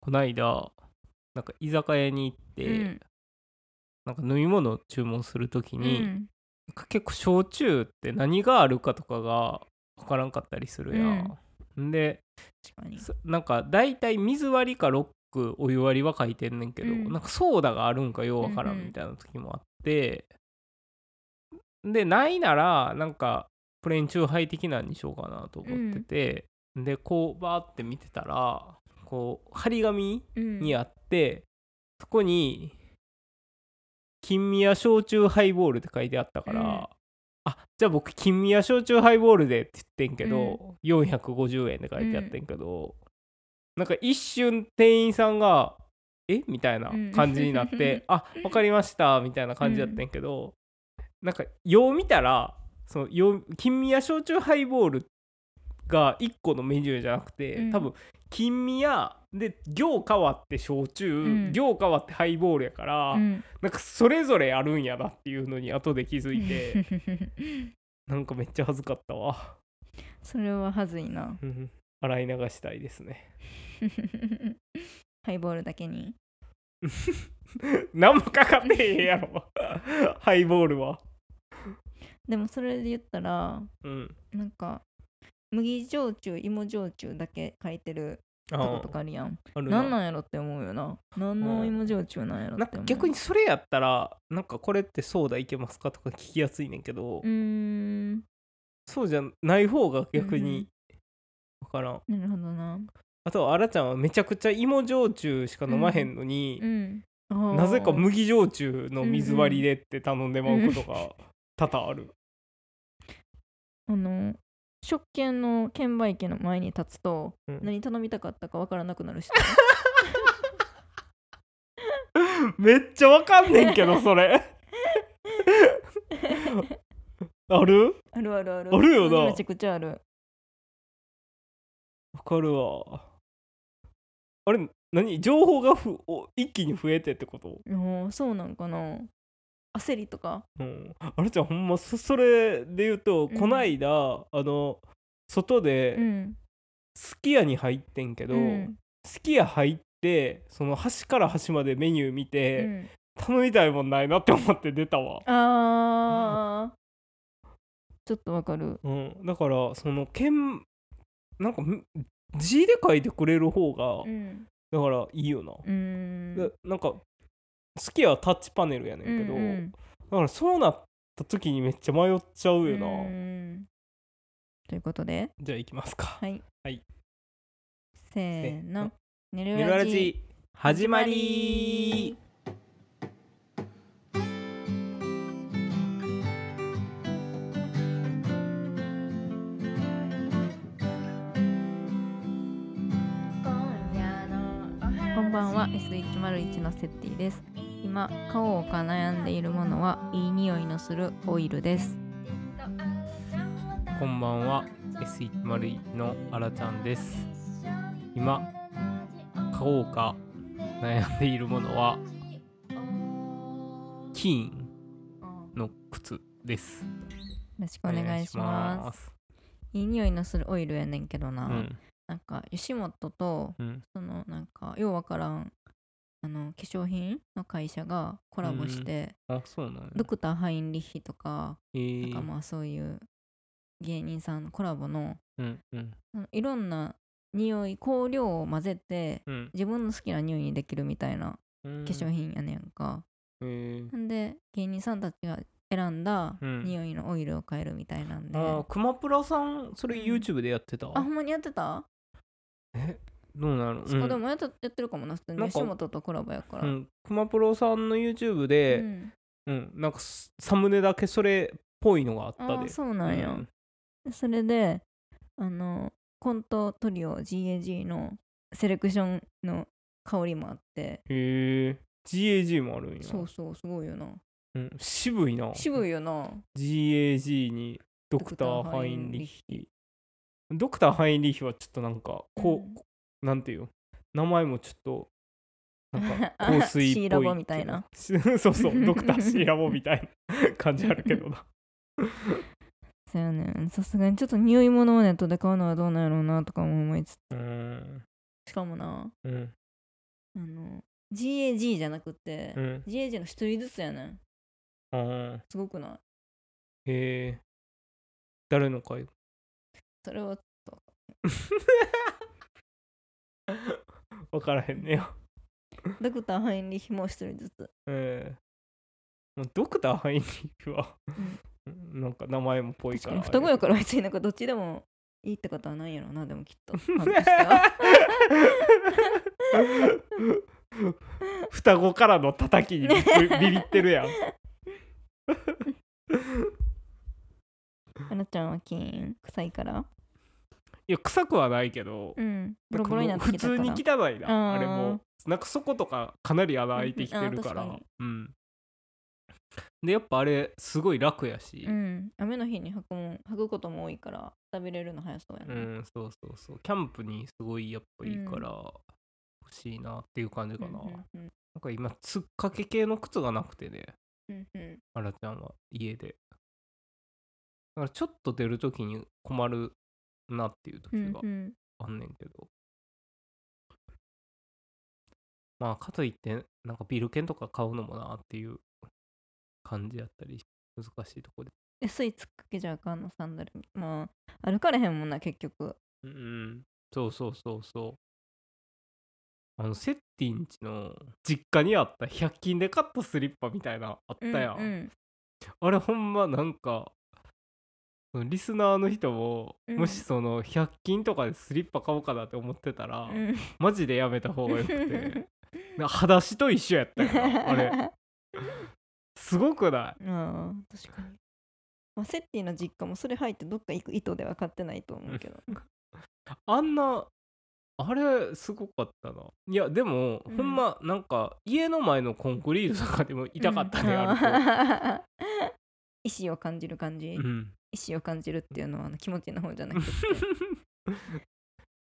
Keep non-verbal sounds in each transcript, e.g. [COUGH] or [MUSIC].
こないだなんか居酒屋に行って、うん。なんか飲み物を注文するときうに、ん。なんか結構焼酎って何があるかとかが分からんかったりするやん。で確かに。そなんか大体水割りかロックお湯割りは書いてんねんけど、うん。なんかソーダがあるんかようわからうんうん。んみたいな時もあって、でないならなんかプレーンチューハイ的なんにしようかなと思ってて、でこうバーって見てたらこう張り紙うんにあって、そこに「金宮焼酎ハイボール」って書いてあったから、うん。あじゃあ僕金宮焼酎ハイボールでって言ってんけど、450円で書いてあってんけど、なんか一瞬店員さんが「え？みたいな感じになって「[LAUGHS] あわかりました」みたいな感じだったんやけど、なんかよう見たらその金宮焼酎ハイボールが1個のメニューじゃなくて、うん。多分金宮で行変わって焼酎、ん。行変わってハイボールやから、うん。なんかそれぞれあるんやなっていうのに後で気づいて [LAUGHS] なんかめっちゃ恥ずかったわ。それははずいな。うん。洗い流したいですね。[LAUGHS] ハイボールだけに。[LAUGHS] 何もかかってへんやろ。ハイボールは。でもそれで言ったらうん。なんか麦焼酎芋焼酎だけ書いてるあとことかあるやん。あるな。んなんやろって思うよな。何の芋焼酎なんやろなんかって思う逆にそれやったらなんかこれってソーダいけますかとか聞きやすいねんけど、うーん。そうじゃない方が逆に分からん、なるほどな。あとはあらちゃんはめちゃくちゃ芋焼酎しか飲まへんのにう、ん。あーなぜか麦焼酎の水割りでって頼ん。でまうことが多々ある、あの食券の券売機の前に立つと、うん。何頼みたかったかわからなくなるし [LAUGHS] めっちゃわかんねんけど [LAUGHS] それ。ある？あるあるある。あるよな。めちゃくちゃある。わかるわ。あれ何？情報がふお一気に増えてってこと？そうなんかな焦りとか。うん、あれちゃんほんまそそれで言うと、うん。こないだあの外でうん。すき家に入ってんけど、うん。すき家入ってその端から端までメニュー見うて、ん。頼みたいもんないなって思って出たわ、あー。ちょっとわかる。うん、だからその剣なんかむ字で書いてくれる方が、うん。だからいいよな、うーん。でなんかすき家はタッチパネルやねんけど、うんうんだからそうなった時にめっちゃ迷っちゃうよな、うんということで。じゃあ行きますか。はい、はい。せーの「ねるネルラジ始まり。こんばんは。S101 のセッティです今買おうか悩んでいるものはいい匂いのするオイルです。こんばんは。S101 のあらちゃんです。今買おうか悩んでいるものはキーンの靴です。よろしくお願いします。いい匂いのするオイルやねんけどな、うん。なんか吉本とうん。そのなんかようわからんあの化粧品の会社がコラボして、あそうなんや。ドクター・ハインリッヒとか、え。ーなんかまあそういう芸人さんのコラボのうんうん。いろんな匂い香料を混ぜてうん。自分の好きな匂いにできるみたいなうん化粧品やねんか、え。ーんで芸人さんたちが選んだうん。匂いのオイルを買えるみたいなんで、あー熊プラさんそれうん。YouTube でやってた、あほんまにやってた、えどうなのそこでもやったやってるかもな普通に。吉本とコラボやから、うん、熊プロさんの YouTube うで、ん。うん。なんかスサムネだけそれっぽいのがあったで。そうなんや、うん。それであのコントトリオ GAG のセレクションの香りもあって。へえ GAG もあるんや。そうそうすごいよな。うん、渋いな。渋いよな。GAG にドクター・ハインリッヒ。ドクター・ハインリッヒはちょっとなんかこう、なんていう？の名前もちょっとなんか [LAUGHS] 香水っぽい。シーラボみたいな。[LAUGHS] そうそう [LAUGHS] ドクター・シーラボみたいな感じあるけどな。そうやねさすがにちょっと匂い物をネットで買うのはどうなんやろうなとかも思いつつ。しかもなうん。あの GAG じゃなくて、うん。GAG の一人ずつやねん。あすごくない？ーへえ。誰の会それは [LAUGHS] 分からへんねや。ドクターハインリヒも一人ずつ。ええ。もうドクターハインリヒは、なんか名前もぽい確かから。に双子やから別になんかどっちでもいいってことはないやろなでもきっと。[LAUGHS] 双子からの叩きにびっくりビビってるやん。[LAUGHS] あなちゃんは金臭いからいや臭くはないけど、うん。ボなんかロボロになもう普通に汚いな。あれもなんかそことかかなり穴開いてきてるから。うんでやっぱあれすごい楽やし。うん。雨の日に履く履くことも多いから食べれるの早そうやうな、ん、そうそうそう。キャンプにすごいやっぱいいから、欲しいなっていう感じかな、うんうんうん。なんか今つっかけ系の靴がなくてね。うんうん。あらちゃんは家で。だからちょっと出るときに困るなっていう時がうんうん。あんねんけど、まあかといってなんかビル券とか買うのもなっていう感じやったり難しいとこで。安いつっかけじゃあかんのサンダルまあ歩かれへんもんな結局。うんうん。そうそうそうそう。あのセッティンチの実家にあった100均で買ったスリッパみたいなあったやん、うんうん。あれほんまなんかそのリスナーの人も、うん。もしその100均とかでスリッパ買おうかなって思ってたら、うん。マジでやめた方がよくて。[LAUGHS] な裸足と一緒やったよなあれ。[LAUGHS] すごくない？ああ確かに、まあ、セッティの実家もそれ入ってどっか行く意図では買ってないと思うけど。[LAUGHS] あんなあれすごかったな。いやでも、うん。ほんまなんか家の前のコンクリートとかでも痛かったね、あある意志を感じる感じ、うん、意志を感じるっていうのはあの気持ちの方じゃなくて。[LAUGHS]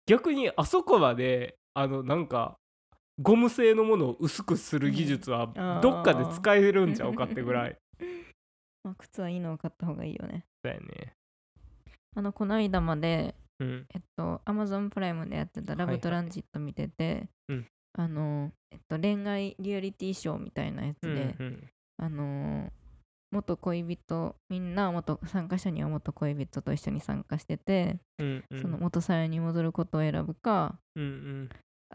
逆にあそこまであのなんかゴム製のものを薄くする技術はどっかで使えるんちゃうかってぐらい。[LAUGHS] まあ、靴はいいのを買った方がいいよね。だよね。あのこの間までうん。えっと Amazon プライムでやってたラはいはい。ブトランジット見てて、うん。あのえっと恋愛リアリティショーみたいなやつうんで、うん。あのー元恋人みんな元参加者には元恋人と一緒に参加してて、うんうん。その元さやに戻ることを選ぶかうんうん。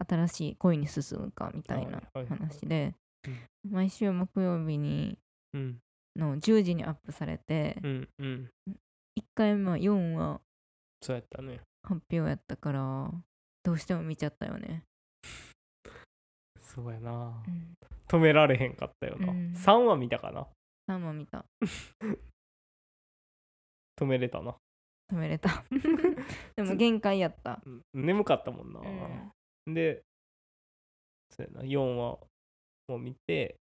新しい恋に進むかみたいなはいはい話で、うん。毎週木曜日にうん。の10時にアップされて、うんうん。1回目は4話そうやったね。発表やったからどうしても見ちゃったよね、[LAUGHS] そうやな。うん、止められへんかったよな、うん。3話見たかな3話見た。[LAUGHS] 止めれたな。止めれた。[LAUGHS] でも限界やった、うん眠かったもんな、うん。でそうやな。4話も見て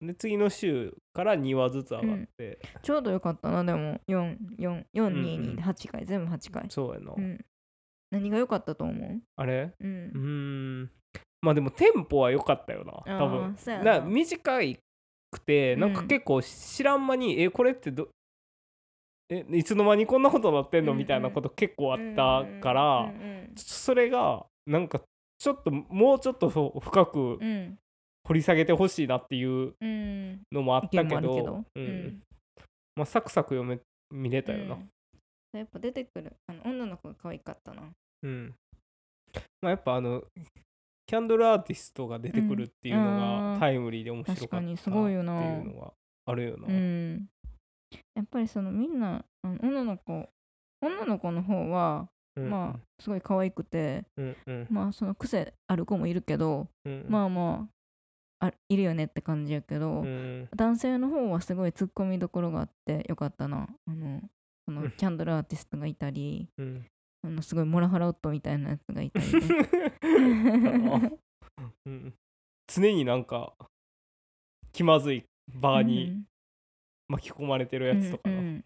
で次の週から2話ずつ上がって、ちょうどよかったなでも。うんうん。442で8回。全部8回。そうやな、うん。何が良かったと思う？あれ？うん。うーん。まあでもテンポは良かったよな。多あ分な。な短くてなんかうん結構知らん間に、えこれってどえいつの間にこんなことなってんの？うんうんみたいなこと結構あったから、うんうんそれがなんかちょっともうちょっと深くうん。掘り下げてほしいなっていううん。のもあったけどけど。うん。うん。まあ、サクサク読め見れたよな、うん。やっぱ出てくるあの女の子が可愛かったな。うん。まあ、やっぱあのキャンドルアーティストが出てくるっていうのがタイムリーで面白かった確かにすごいよってないうのはあるよな、うん。やっぱりそのみんな女の子女の子の方はうん。まあすごい可愛くてうんうん。まあその癖ある子もいるけどうんまあまああいるよねって感じやけど、うん。男性の方はすごいツッコミどころがあってよかったな。あのそのうん。キャンドルアーティストがいたりうんあのすごいモラハラ夫みたいなやつがいたりね。[LAUGHS] うん常になんか気まずい場に巻き込まれてるやつとかな、うんうん。っ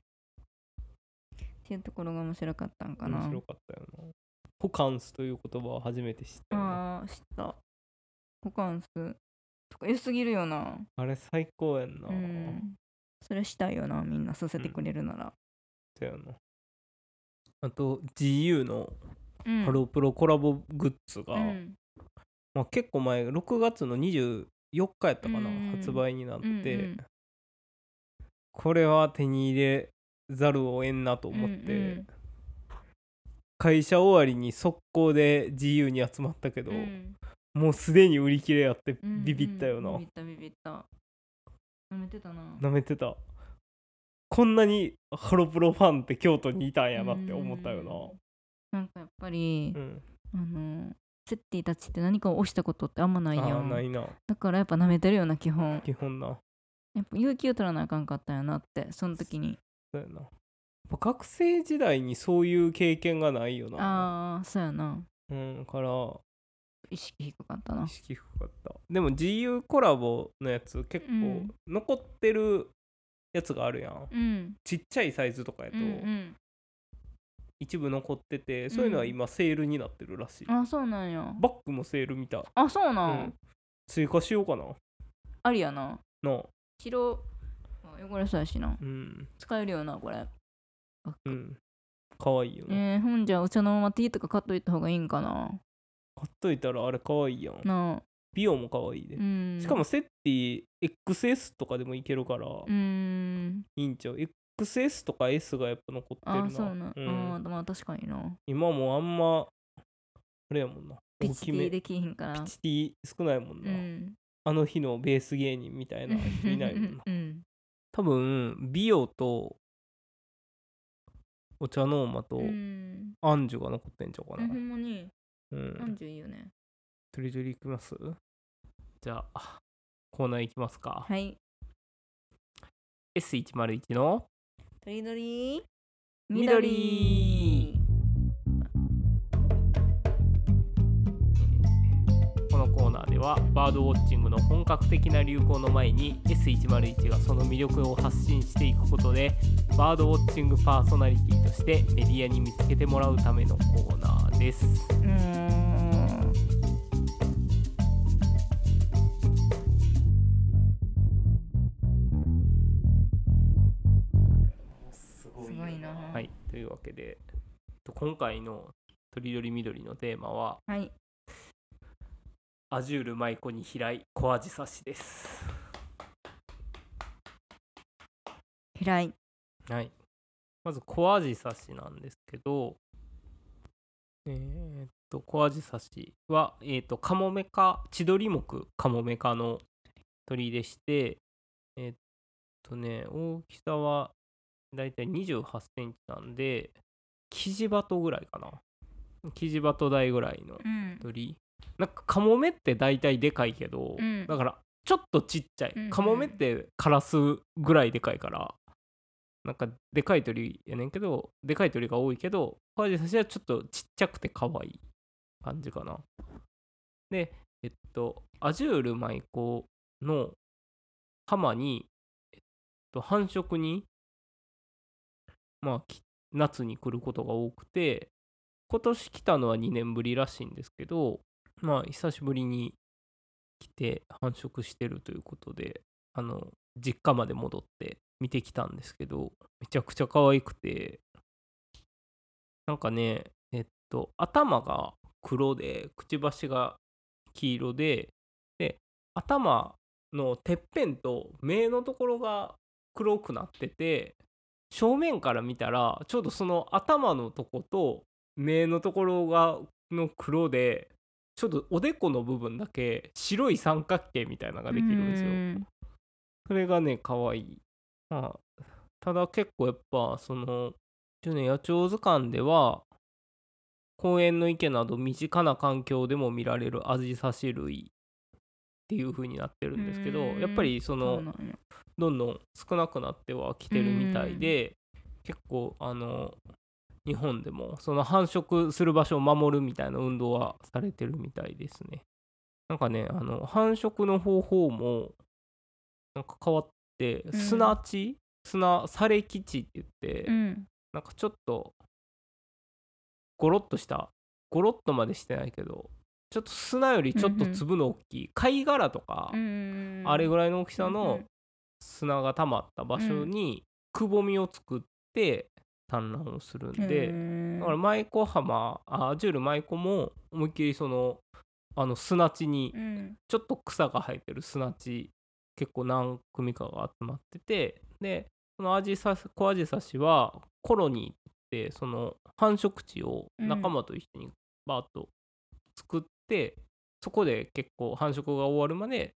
ていうところが面白かったんかな。面白かったよな。ホカンスという言葉を初めて知ったあー知った。ホカンスとか良すぎるよな。あれ最高やんな、うん。それしたいよなみんなさせてくれるなら、そうやなあと GU のうん。ハロープロコラボグッズがうん。まあ、結構前6月の24日やったかな、うん発売になって、うんうん。これは手に入れざるを得んなと思って、うんうん。会社終わりに速攻で自由に集まったけど、うん。もうすでに売り切れやってうんビビったよな、ビビったビビった。舐めてたな。なめてたこんなにハロプロファンって京都にいたんやなって思ったよな。なんかやっぱり、うん、あのセッティたちって何かを押したことってあんまないやん。ないな。だからやっぱ舐めてるよな基本。基本な。やっぱ勇気を取らなあかんかったんやなってその時に。そうやな。やっぱ学生時代にそういう経験がないよな。ああそうやな。うんから。意識低かったな。意識低かった。でも GU コラボのやつ結構うん。残ってるやつがあるやん、うん。ちっちゃいサイズとかやとうんうん。一部残ってて、そういうのは今セールになってるらしい、あそうなんや。バッグもセール見た、あそうな、うん。ん、追加しようかな。ありやな。な白あ汚れそうやしな。うん。使えるよなこれ。うん。かわいいよな、えー、ほんじゃお茶のまま T とか買っといた方がいいんかな。買っといたらあれかわいいやん。なあ美容もかわいいで、うん。しかもセッティ XS とかでもいけるから、うん。いいんちゃう XS とか S がやっぱ残ってるな。あそうなん、うん。あまあ確かにな。今もあんまあれやもんな。ピチ大きめ。T できひんから。ピチティ少ないもんな、うん。あの日のベース芸人みたいな人いないもんな。[LAUGHS] うん。多分美容とお茶の間とうん。アンジュが残ってんちゃうかうんほな、んまに？うん。30いいよねトリトリいきます？じゃあコーナーいきますか、はい。S101 のとりどり。緑このコーナーではバードウォッチングの本格的な流行の前に S101 がその魅力を発信していくことでバードウォッチングパーソナリティとしてメディアに見つけてもらうためのコーナーです。うーん今回の「とりどりみどり」のテーマははい「アジュール舞子に平井小アジサシ」です。平井はい。まず、小アジサシなんですけど、えーっと、小アジサシは、えーっと、カモメ科、千鳥目カモメ科の鳥でして、えーっとね、大きさはだいたい28センチなんで、キジバトぐらいかな。キジバト大ぐらいのうん。鳥。なんかカモメって大体でかいけど、うん。だからちょっとちっちゃい、うんうん。カモメってカラスぐらいでかいからなんかでかい鳥やねんけどでかい鳥が多いけどコアジサシはちょっとちっちゃくて可愛い感じかな。でえっとアジュール舞妓の浜に、えっと、繁殖にまあき夏に来ることが多くて今年来たのは2年ぶりらしいんですけどまあ久しぶりに来て繁殖してるということであの実家まで戻って見てきたんですけどめちゃくちゃ可愛くてなんかねえっと頭が黒でくちばしが黄色でで頭のてっぺんと目のところが黒くなってて正面から見たらちょうどその頭のとこと目のところがの黒でちょっとおでこの部分だけ白い三角形みたいなのができるんですよ。うんそれがね可愛いまあただ結構やっぱその一応ね野鳥図鑑では公園の池など身近な環境でも見られるアジサシ類っていう風になってるんですけどうん。やっぱりそのどんどん少なくなってはきてるみたいで結構あの日本でもその繁殖する場所を守るみたいな運動はされてるみたいですね。なんかねあの繁殖の方法もなんか変わってうん。砂地、砂サレ基地って言って、うん。なんかちょっとゴロッとしたゴロッとまでしてないけどちょっと砂よりちょっと粒の大きい貝殻とか、うんあれぐらいの大きさうんの砂が溜まった場所にくぼみを作って産卵をするんで、うんだから舞子浜あアジュール舞子も思いっきりそのあの砂地にうん。ちょっと草が生えてる砂地結構何組かが集まっててでそのアジサシコアジサシはコロニーってその繁殖地を仲間と一緒にバーッと作って、そこで結構繁殖が終わるまで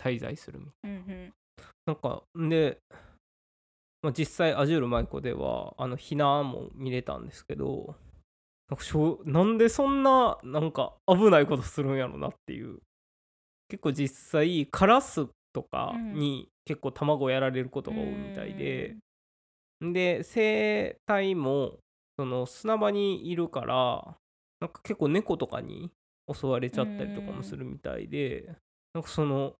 滞在するみたいうんうん。ななんかで、まあ、実際アジュール舞子ではあのヒナも見れたんですけどなんかしょうなんでそんななんか危ないことするんやろなっていう。結構実際カラスとかに結構卵やられることが多いみたいで、で生態もその砂場にいるからなんか結構猫とかに襲われちゃったりとかもするみたいで、なんかその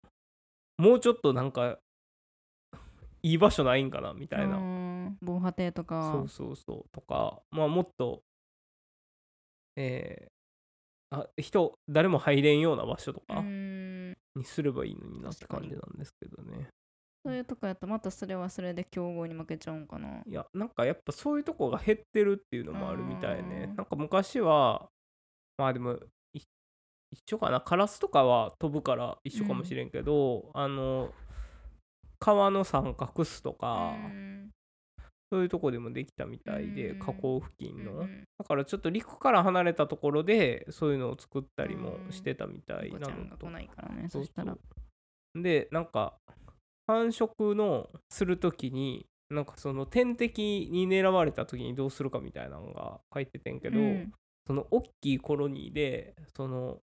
もうちょっとなんかいい場所ないんかなみたいな、うん。防波堤とか。そうそうそう。とかまあもっとえーあ人誰も入れんような場所とかうん。にすればいいのになって感じなんですけどね。そういうとこやとまたそれはそれで強豪に負けちゃうんかな。いやなんかやっぱそういうとこが減ってるっていうのもあるみたいね。うん。なんか昔はまあでもい一緒かな？カラスとかは飛ぶから一緒かもしれんけど、あの川の三角巣とか、うん。そういうとこでもできたみたいで、うん。河口付近の、うんだからちょっと陸から離れたところでそういうのを作ったりもうんしてたみたい猫なのと。ねそしたら。そうでなんか繁殖のする時になんかその天敵に狙われた時にどうするかみたいなのが書いててんけど、うん。その大きいコロニーでその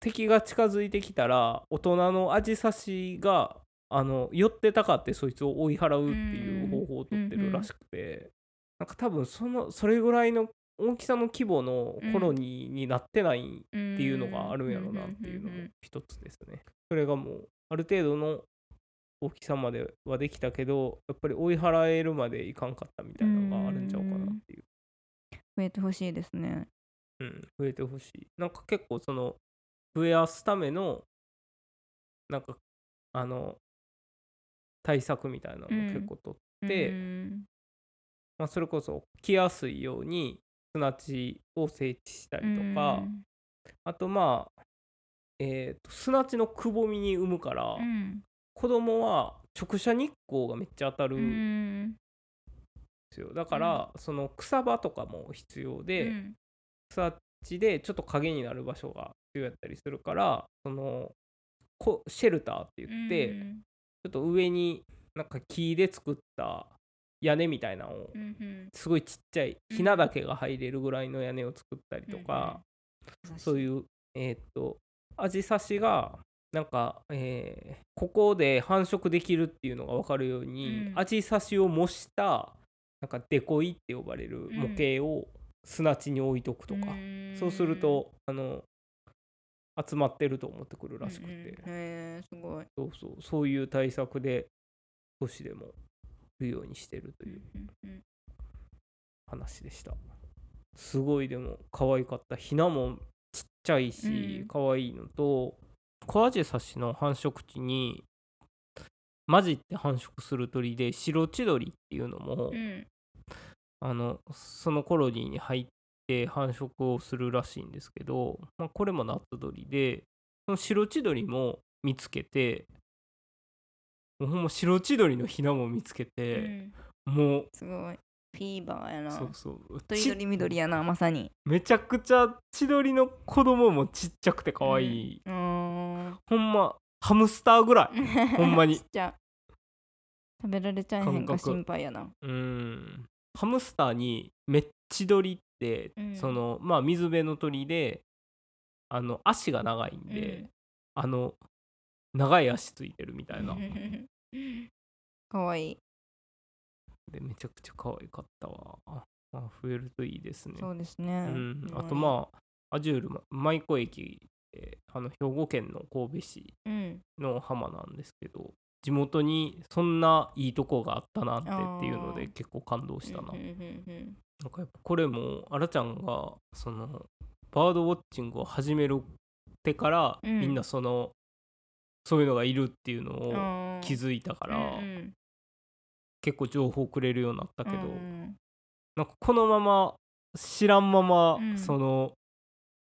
敵が近づいてきたら大人のアジサシがあの寄ってたかってそいつを追い払うっていう方法をとってるらしくて、なんか多分そのそれぐらいの大きさの規模のコロニーになってないっていうのがあるんやろなっていうのも一つですね。それがもうある程度の大きさまではできたけどやっぱり追い払えるまでいかんかったみたいなのがあるんちゃうかなっていう。増えてほしいですねうん、増えてほしい。なんか結構その増やすためのなんかあの対策みたいなのも結構とって、でうん。まあ、それこそ来やすいように砂地を整地したりとか、あとまあ、えーと砂地のくぼみに産むから、うん。子供は直射日光がめっちゃ当たるうん。んですよ。だから、その草場とかも必要で、うん。草地でちょっと影になる場所が必要やったりするからそのこシェルターって言って、うん。ちょっと上になんか木で作った屋根みたいなのをうんうん。すごいちっちゃいうんひなだけが入れるぐらいの屋根を作ったりとか、そうういうえーっとアジサシがなんか、えーここで繁殖できるっていうのが分かるように、うん。アジサシを模したなんかデコイって呼ばれる模型を砂地に置いとくとか、そうするとあの集まってると思ってくるらしくて、うんうん。へえすごい。そうそう。そういう対策で少しでもいるようにしてるという話でした。すごいでも可愛かった。ひなもちっちゃいしうん。可愛いのとコアジサシの繁殖地に混じって繁殖する鳥で白千鳥っていうのも、うん。あのそのコロニーに入って繁殖をするらしいんですけど、まあ、これも夏鳥でその白千鳥も見つけてもうほんま白千鳥のひなも見つけうて、ん。もうすごい。フィーバーやな。そうそう。とち緑緑やなまさに。めちゃくちゃ千鳥の子供もちっちゃくて可愛い、うーん。ほんまハムスターぐらい。[LAUGHS] ほんまに。食べられちゃえへんか心配やな。うん。ハムスターにメッチ鳥って、うん。そのまあ水辺の鳥であの足が長いんで、あの長い足ついてるみたいな、[LAUGHS] かわいい。でめちゃくちゃ可愛かったわ。あまあ増えるといいですね。そうですね。うん、あとまあアジュールま舞子駅えーあの兵庫県の神戸市うん。の浜なんですけど地元にそんないいとこがあったなってっていうので結構感動したな,、うんうんうんなんかやっぱこれもあらちゃんがそのバードウォッチングを始めるってから、うん。みんなそのそういうのがいるっていうのうん。を気づいたから、うんうん。結構情報くれるようになったけど、うんなんかこのまま知らんまま、うん。その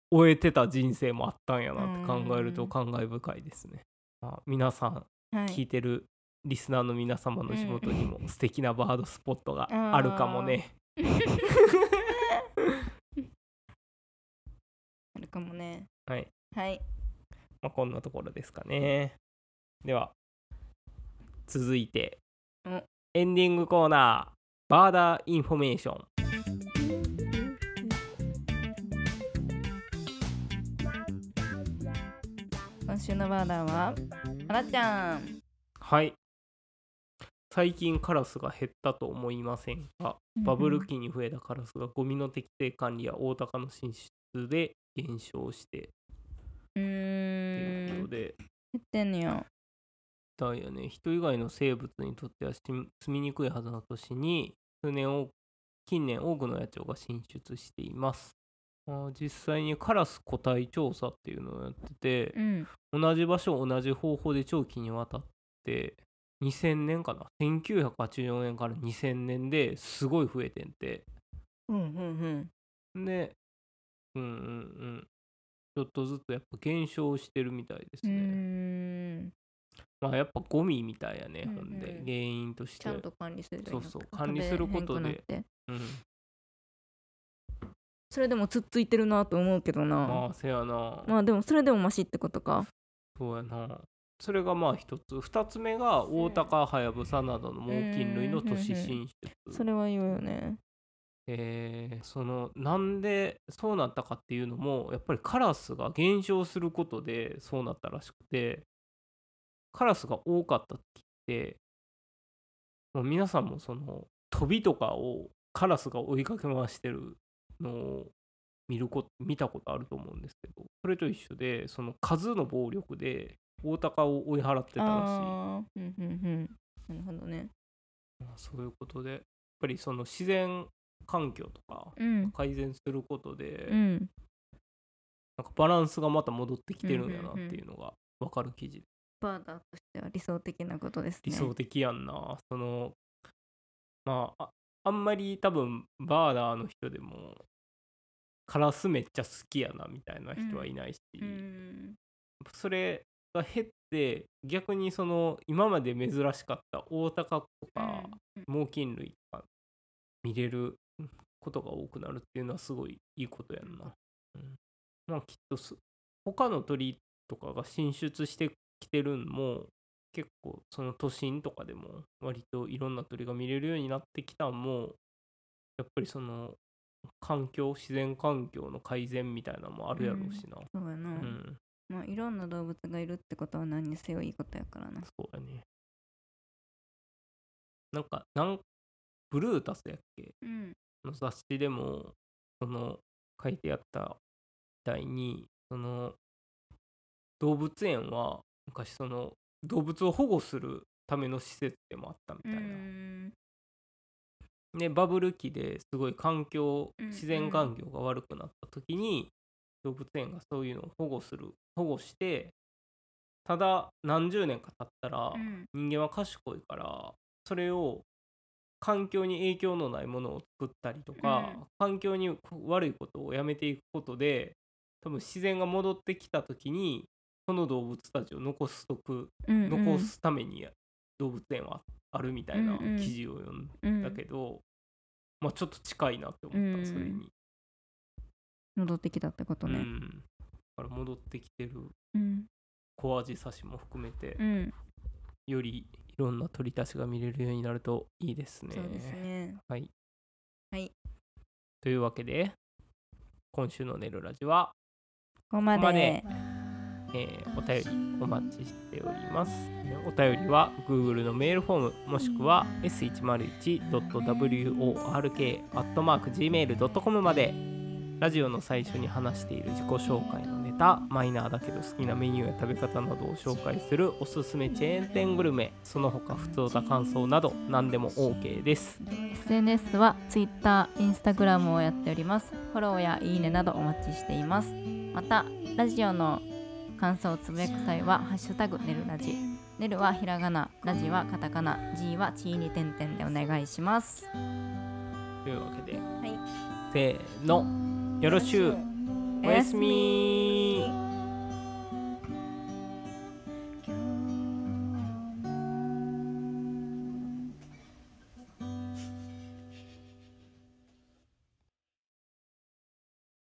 終えてた人生もあったんやなって考えると感慨深いですね。まあ、皆さんはい。聞いてるリスナーの皆様の地元にも素敵なバードスポットがあるかもね。あるかもねはい。はいまあ、こんなところですかね。では、続いてお、エンディングコーナー、バーダーインフォメーション。今週のバーダーはあらちゃんはい。最近カラスが減ったと思いませんか、バブル期に増えたカラスがゴミの適正管理やオオタカの進出で減少して。うといーうんことで、減ってんねや。だよね、人以外の生物にとってはし住みにくいはずの都市に、数年を近年多くの野鳥が進出しています。まあ実際にカラス個体調査っていうのをやっててう、ん。同じ場所同じ方法で長期にわたって2000年かな？1984年から2000年ですごい増えてんて。うんうんでうんうんうん。ちょっとずつやっぱ減少してるみたいですうね、ん。まあやっぱゴミみたいやね、うんうん。ほんで原因として。ちゃんと管理するそうそう管理することで。うん。それでもつっついてるなと思うけどな。まあせやな、まあでもそれでもマシってことか。そうやなそれがまあ一つ。二つ目がオオタカハヤブサなどの猛禽類の都市進出。それは言うよね。えーそのなんでそうなったかっていうのもやっぱりカラスが減少することでそうなったらしくてカラスが多かった時ってもう皆さんもその飛びとかをカラスが追いかけ回してるのを見るこ見たことあると思うんですけどそれと一緒でその数の暴力で大鷹を追い払ってたらしい。あー。うんうんうん。なるほどね。まあそういうことでやっぱりその自然環境とかうん。改善することで、うん。なんかバランスがまた戻ってきてるんやなっていうのが分かる記事。でバーダーとしては理想的なことですね。理想的やんな、そのまあああんまり多分バーダーの人でもカラスめっちゃ好きやなみたいな人はいないし、うん。それが減って逆にその今まで珍しかったオオタカとか、猛禽類とか見れることが多くなるっていうのはすごいいいことやんな。うん、まあきっとす他の鳥とかが進出してきてるんも結構その都心とかでも割といろんな鳥が見れるようになってきたんもやっぱりその環境自然環境の改善みたいなのもあるやろうしな。そうやな、うん、まあいろんな動物がいるってことは何にせよいいことやからな。そうやね。なんかなんブルータスやっけ？うん。の雑誌でもその書いてあったみたいにその動物園は昔その動物を保護するための施設でもあったみたいな。うん。でバブル期ですごい環境うん自然環境が悪くなった時に動物園がそういうのを保護する保護してただ何十年か経ったらうん。人間は賢いからそれを環境に影響のないものを作ったりとか、うん。環境に悪いことをやめていくことで多分自然が戻ってきた時にその動物たちを残すとくうん残すために動物園はあるみたいな記事を読んうんだけど、まあちょっと近いなって思った、うん。それに、戻ってきたってことね。うん、だから戻ってきてるうん。小アジサシも含めて、うん。よりいろんな鳥たちが見れるようになるといいですね。そうですね。はい、はい。というわけで今週の「ねるラジは」ここまで。えーお便りお待ちしております。えーお便りは Google のメールフォームもしくは s101.work.gmail.com までラジオの最初に話している自己紹介のネタマイナーだけど好きなメニューや食べ方などを紹介するおすすめチェーン店グルメその他普通た感想など何でも OK です。SNS は Twitter、Instagram をやっております。フォローやいいねなどお待ちしています。また、ラジオの感想をつぶやく際は、ハッシュタグねるラジ。ねるはひらがな、ラジはカタカナ、G はチーに点々でお願いします。というわけで、はい。せーのよろしゅう。おやすみ